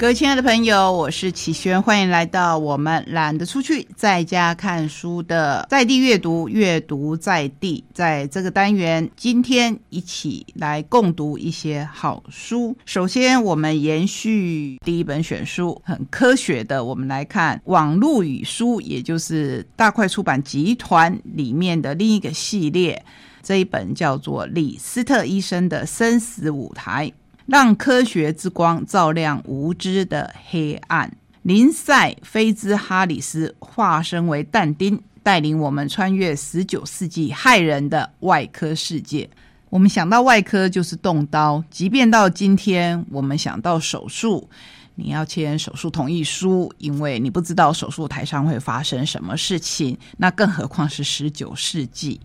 各位亲爱的朋友，我是启轩，欢迎来到我们懒得出去，在家看书的在地阅读，阅读在地。在这个单元，今天一起来共读一些好书。首先，我们延续第一本选书，很科学的，我们来看网络语书，也就是大块出版集团里面的另一个系列。这一本叫做李斯特医生的生死舞台。让科学之光照亮无知的黑暗。林赛·菲兹哈里斯化身为但丁，带领我们穿越十九世纪骇人的外科世界。我们想到外科就是动刀，即便到今天，我们想到手术。你要签手术同意书，因为你不知道手术台上会发生什么事情。那更何况是十九世纪，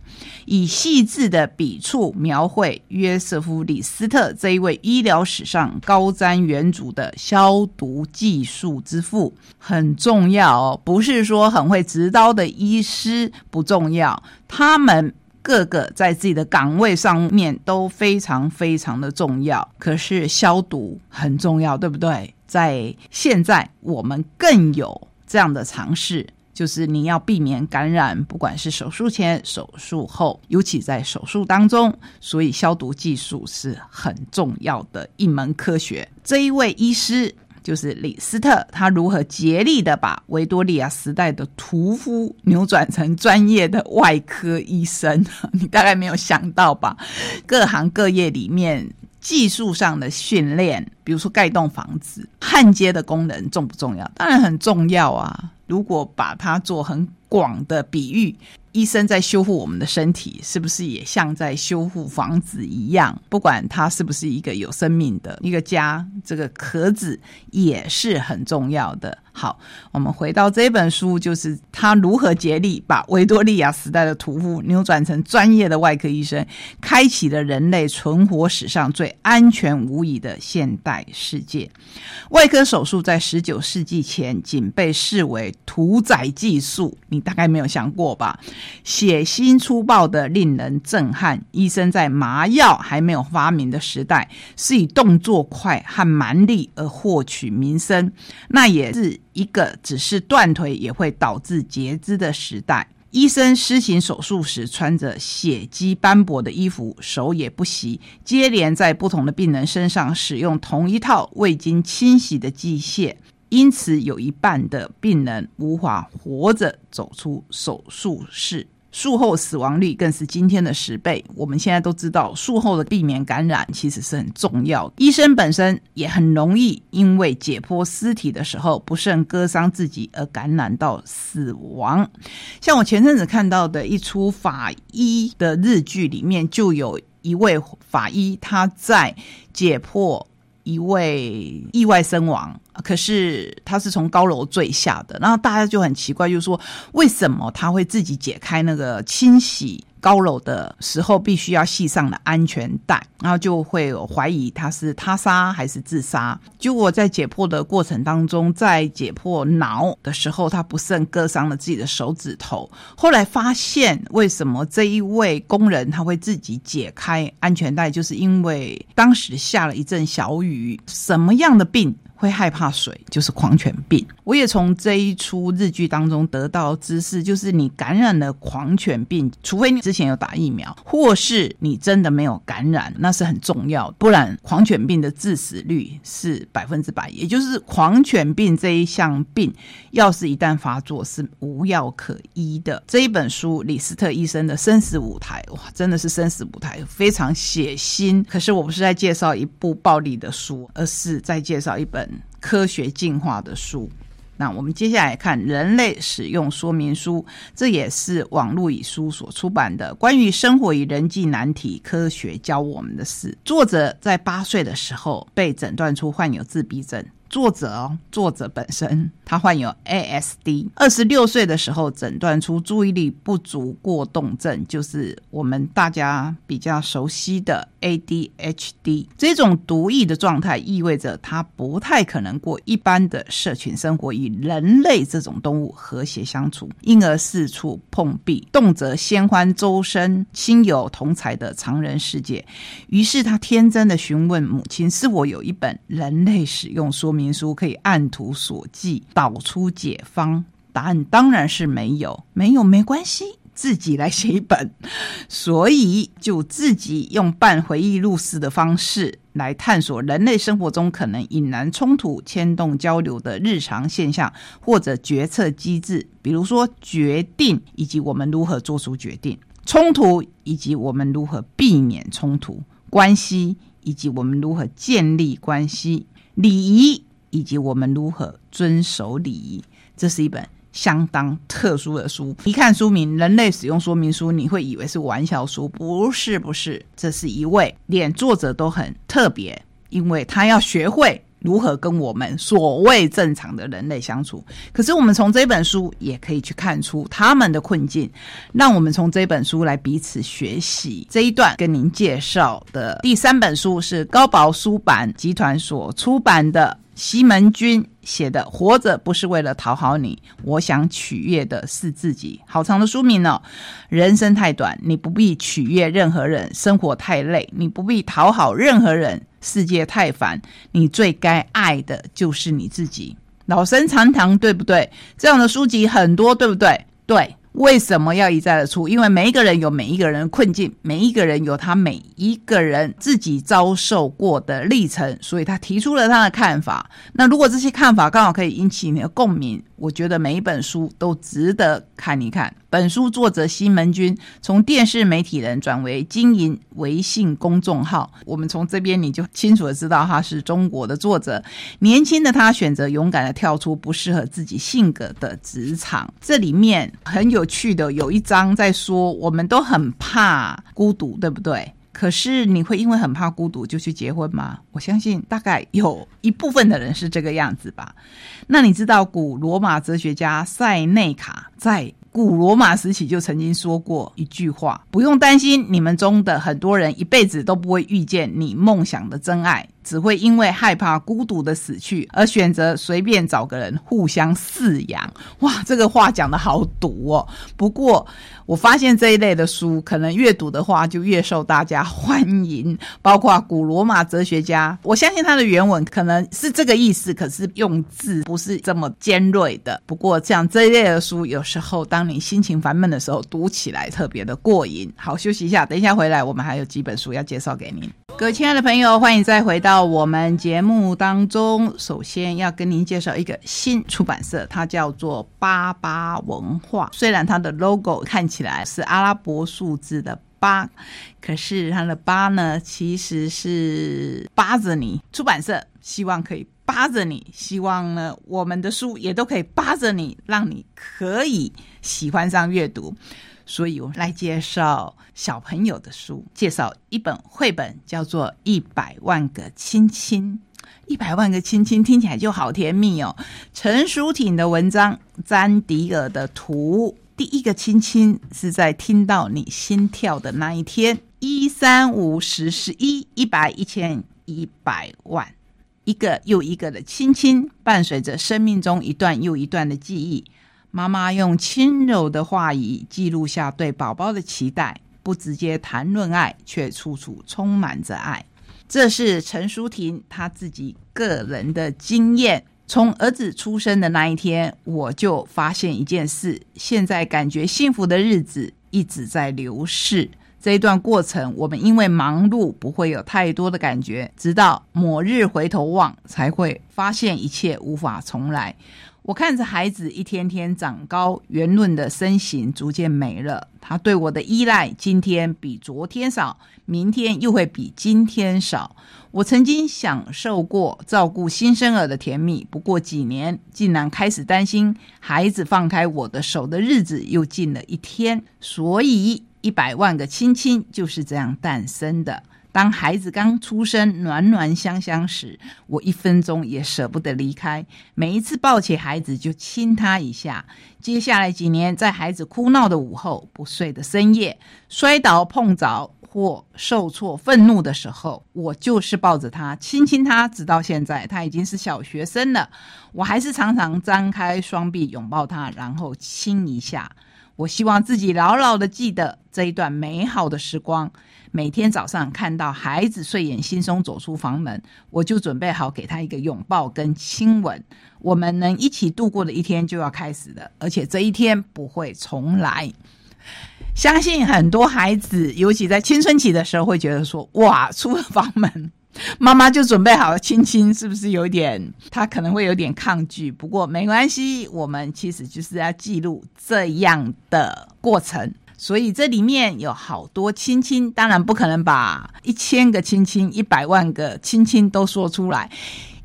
以细致的笔触描绘约瑟夫·李斯特这一位医疗史上高瞻远瞩的消毒技术之父很重要哦。不是说很会执刀的医师不重要，他们各个在自己的岗位上面都非常非常的重要。可是消毒很重要，对不对？在现在，我们更有这样的尝试，就是你要避免感染，不管是手术前、手术后，尤其在手术当中，所以消毒技术是很重要的一门科学。这一位医师就是李斯特，他如何竭力的把维多利亚时代的屠夫扭转成专业的外科医生？你大概没有想到吧？各行各业里面。技术上的训练，比如说盖栋房子、焊接的功能重不重要？当然很重要啊！如果把它做很广的比喻。医生在修复我们的身体，是不是也像在修复房子一样？不管它是不是一个有生命的一个家，这个壳子也是很重要的。好，我们回到这本书，就是他如何竭力把维多利亚时代的屠夫扭转成专业的外科医生，开启了人类存活史上最安全无疑的现代世界。外科手术在十九世纪前仅被视为屠宰技术，你大概没有想过吧？血腥粗暴的，令人震撼。医生在麻药还没有发明的时代，是以动作快和蛮力而获取名声。那也是一个只是断腿也会导致截肢的时代。医生施行手术时，穿着血迹斑驳的衣服，手也不洗，接连在不同的病人身上使用同一套未经清洗的机械。因此，有一半的病人无法活着走出手术室，术后死亡率更是今天的十倍。我们现在都知道，术后的避免感染其实是很重要。医生本身也很容易因为解剖尸体的时候不慎割伤自己而感染到死亡。像我前阵子看到的一出法医的日剧里面，就有一位法医他在解剖。一位意外身亡，可是他是从高楼坠下的，然后大家就很奇怪，就是说为什么他会自己解开那个清洗？高楼的时候必须要系上了安全带，然后就会有怀疑他是他杀还是自杀。结果在解剖的过程当中，在解剖脑的时候，他不慎割伤了自己的手指头。后来发现，为什么这一位工人他会自己解开安全带，就是因为当时下了一阵小雨。什么样的病？会害怕水，就是狂犬病。我也从这一出日剧当中得到知识，就是你感染了狂犬病，除非你之前有打疫苗，或是你真的没有感染，那是很重要。不然，狂犬病的致死率是百分之百。也就是狂犬病这一项病，要是一旦发作，是无药可医的。这一本书，李斯特医生的生死舞台，哇，真的是生死舞台，非常血腥。可是我不是在介绍一部暴力的书，而是在介绍一本。科学进化的书，那我们接下来看《人类使用说明书》，这也是网络以书所出版的关于生活与人际难题科学教我们的事。作者在八岁的时候被诊断出患有自闭症。作者哦，作者本身他患有 ASD，二十六岁的时候诊断出注意力不足过动症，就是我们大家比较熟悉的 ADHD。这种独异的状态意味着他不太可能过一般的社群生活，与人类这种动物和谐相处，因而四处碰壁，动辄先欢周身、亲友同才的常人世界。于是他天真的询问母亲：“是否有一本人类使用说明？”书可以按图索骥导出解方？答案当然是没有，没有没关系。自己来写一本，所以就自己用半回忆录式的方式来探索人类生活中可能引燃冲突、牵动交流的日常现象或者决策机制，比如说决定以及我们如何做出决定，冲突以及我们如何避免冲突，关系以及我们如何建立关系，礼仪以及我们如何遵守礼仪。这是一本。相当特殊的书，一看书名《人类使用说明书》，你会以为是玩笑书，不是，不是，这是一位连作者都很特别，因为他要学会如何跟我们所谓正常的人类相处。可是我们从这本书也可以去看出他们的困境，让我们从这本书来彼此学习。这一段跟您介绍的第三本书是高宝书版集团所出版的。西门君写的《活着不是为了讨好你，我想取悦的是自己》，好长的书名哦。人生太短，你不必取悦任何人；生活太累，你不必讨好任何人；世界太烦，你最该爱的就是你自己。老生常谈，对不对？这样的书籍很多，对不对？对。为什么要一再的出？因为每一个人有每一个人的困境，每一个人有他每一个人自己遭受过的历程，所以他提出了他的看法。那如果这些看法刚好可以引起你的共鸣。我觉得每一本书都值得看一看。本书作者西门君从电视媒体人转为经营微信公众号，我们从这边你就清楚的知道他是中国的作者。年轻的他选择勇敢的跳出不适合自己性格的职场。这里面很有趣的有一章在说，我们都很怕孤独，对不对？可是你会因为很怕孤独就去结婚吗？我相信大概有一部分的人是这个样子吧。那你知道古罗马哲学家塞内卡在古罗马时期就曾经说过一句话：不用担心，你们中的很多人一辈子都不会遇见你梦想的真爱。只会因为害怕孤独的死去而选择随便找个人互相饲养。哇，这个话讲的好毒哦！不过我发现这一类的书，可能越读的话就越受大家欢迎。包括古罗马哲学家，我相信他的原文可能是这个意思，可是用字不是这么尖锐的。不过像这一类的书，有时候当你心情烦闷的时候，读起来特别的过瘾。好，休息一下，等一下回来，我们还有几本书要介绍给您。各位亲爱的朋友，欢迎再回到我们节目当中。首先要跟您介绍一个新出版社，它叫做八八文化。虽然它的 logo 看起来是阿拉伯数字的八，可是它的八呢，其实是扒着你。出版社希望可以扒着你，希望呢，我们的书也都可以扒着你，让你可以喜欢上阅读。所以我们来介绍小朋友的书，介绍一本绘本，叫做《一百万个亲亲》。一百万个亲亲听起来就好甜蜜哦。陈淑婷的文章，詹迪尔的图。第一个亲亲是在听到你心跳的那一天。一三五十十一一百一千一百万，一个又一个的亲亲，伴随着生命中一段又一段的记忆。妈妈用轻柔的话语记录下对宝宝的期待，不直接谈论爱，却处处充满着爱。这是陈淑婷她自己个人的经验。从儿子出生的那一天，我就发现一件事：现在感觉幸福的日子一直在流逝。这一段过程，我们因为忙碌，不会有太多的感觉，直到某日回头望，才会发现一切无法重来。我看着孩子一天天长高，圆润的身形逐渐没了。他对我的依赖，今天比昨天少，明天又会比今天少。我曾经享受过照顾新生儿的甜蜜，不过几年，竟然开始担心孩子放开我的手的日子又近了一天。所以，一百万个亲亲就是这样诞生的。当孩子刚出生、暖暖香香时，我一分钟也舍不得离开。每一次抱起孩子就亲他一下。接下来几年，在孩子哭闹的午后、不睡的深夜、摔倒碰着或受挫愤怒的时候，我就是抱着他亲亲他。直到现在，他已经是小学生了，我还是常常张开双臂拥抱他，然后亲一下。我希望自己牢牢的记得这一段美好的时光。每天早上看到孩子睡眼惺忪走出房门，我就准备好给他一个拥抱跟亲吻。我们能一起度过的一天就要开始了，而且这一天不会重来。相信很多孩子，尤其在青春期的时候，会觉得说：“哇，出了房门。” 妈妈就准备好了亲亲，是不是有点？他可能会有点抗拒，不过没关系，我们其实就是要记录这样的过程。所以这里面有好多亲亲，当然不可能把一千个亲亲、一百万个亲亲都说出来。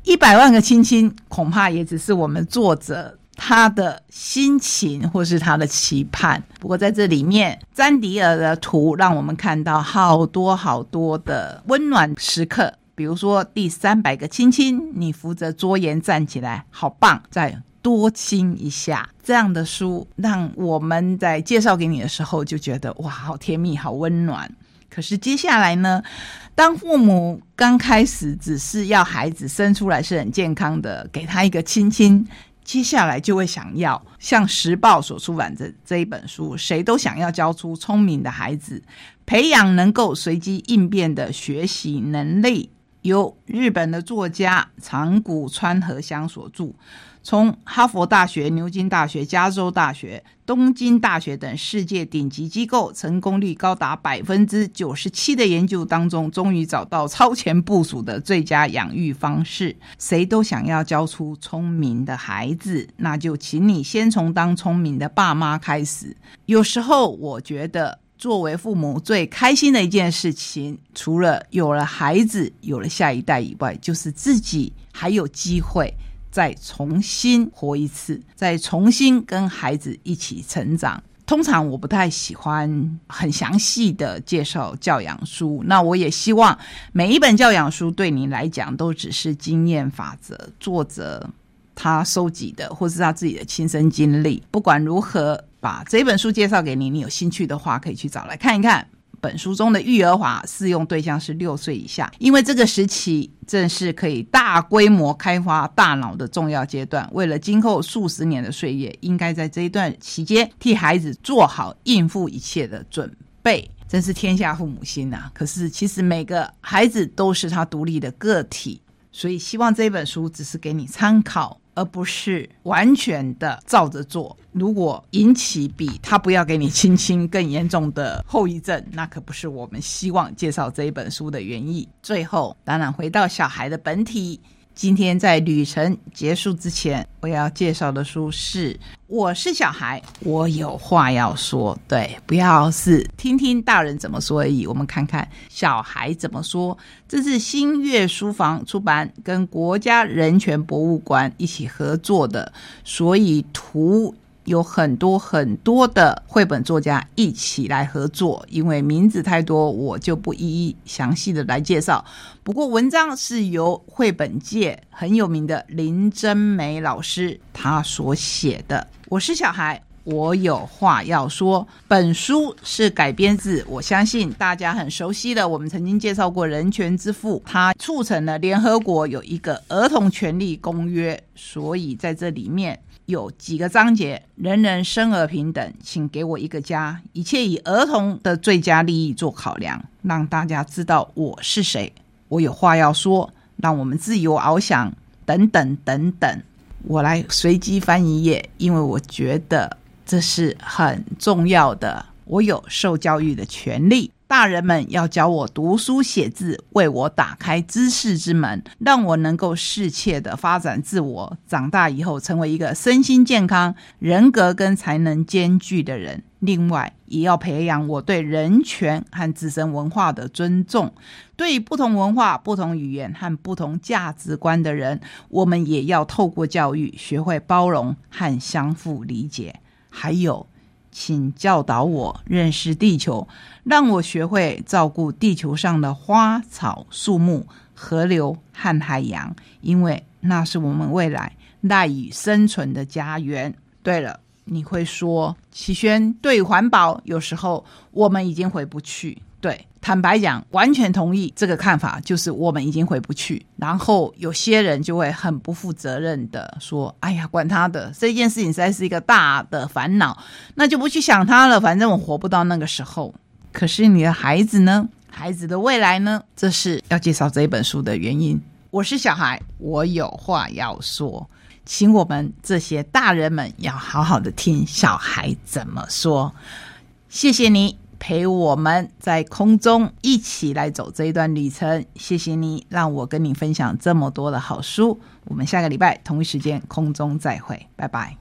一百万个亲亲，恐怕也只是我们作者他的心情或是他的期盼。不过在这里面，詹迪尔的图让我们看到好多好多的温暖时刻。比如说第三百个亲亲，你扶着桌沿站起来，好棒！再多亲一下，这样的书让我们在介绍给你的时候就觉得哇，好甜蜜，好温暖。可是接下来呢，当父母刚开始只是要孩子生出来是很健康的，给他一个亲亲，接下来就会想要像时报所出版的这一本书，谁都想要教出聪明的孩子，培养能够随机应变的学习能力。由日本的作家长谷川和香所著，从哈佛大学、牛津大学、加州大学、东京大学等世界顶级机构成功率高达百分之九十七的研究当中，终于找到超前部署的最佳养育方式。谁都想要教出聪明的孩子，那就请你先从当聪明的爸妈开始。有时候我觉得。作为父母最开心的一件事情，除了有了孩子、有了下一代以外，就是自己还有机会再重新活一次，再重新跟孩子一起成长。通常我不太喜欢很详细的介绍教养书，那我也希望每一本教养书对你来讲都只是经验法则，作者他收集的或是他自己的亲身经历。不管如何。把这本书介绍给你，你有兴趣的话可以去找来看一看。本书中的育儿法适用对象是六岁以下，因为这个时期正是可以大规模开发大脑的重要阶段。为了今后数十年的岁月，应该在这一段期间替孩子做好应付一切的准备。真是天下父母心呐！可是其实每个孩子都是他独立的个体，所以希望这本书只是给你参考。而不是完全的照着做。如果引起比他不要给你亲亲更严重的后遗症，那可不是我们希望介绍这一本书的原意。最后，当然回到小孩的本体。今天在旅程结束之前，我要介绍的书是《我是小孩，我有话要说》。对，不要是听听大人怎么说而已，我们看看小孩怎么说。这是新月书房出版，跟国家人权博物馆一起合作的，所以图。有很多很多的绘本作家一起来合作，因为名字太多，我就不一一详细的来介绍。不过文章是由绘本界很有名的林真美老师他所写的。我是小孩，我有话要说。本书是改编自我相信大家很熟悉的，我们曾经介绍过人权之父，他促成了联合国有一个儿童权利公约，所以在这里面。有几个章节，人人生而平等，请给我一个家，一切以儿童的最佳利益做考量，让大家知道我是谁，我有话要说，让我们自由翱翔，等等等等。我来随机翻一页，因为我觉得这是很重要的。我有受教育的权利。大人们要教我读书写字，为我打开知识之门，让我能够适切的发展自我，长大以后成为一个身心健康、人格跟才能兼具的人。另外，也要培养我对人权和自身文化的尊重。对不同文化、不同语言和不同价值观的人，我们也要透过教育学会包容和相互理解。还有。请教导我认识地球，让我学会照顾地球上的花草树木、河流和海洋，因为那是我们未来赖以生存的家园。对了，你会说，齐轩对环保有时候我们已经回不去。对，坦白讲，完全同意这个看法，就是我们已经回不去。然后有些人就会很不负责任的说：“哎呀，管他的，这件事情实在是一个大的烦恼，那就不去想他了。反正我活不到那个时候。可是你的孩子呢？孩子的未来呢？这是要介绍这一本书的原因。我是小孩，我有话要说，请我们这些大人们要好好的听小孩怎么说。谢谢你。”陪我们在空中一起来走这一段旅程，谢谢你让我跟你分享这么多的好书。我们下个礼拜同一时间空中再会，拜拜。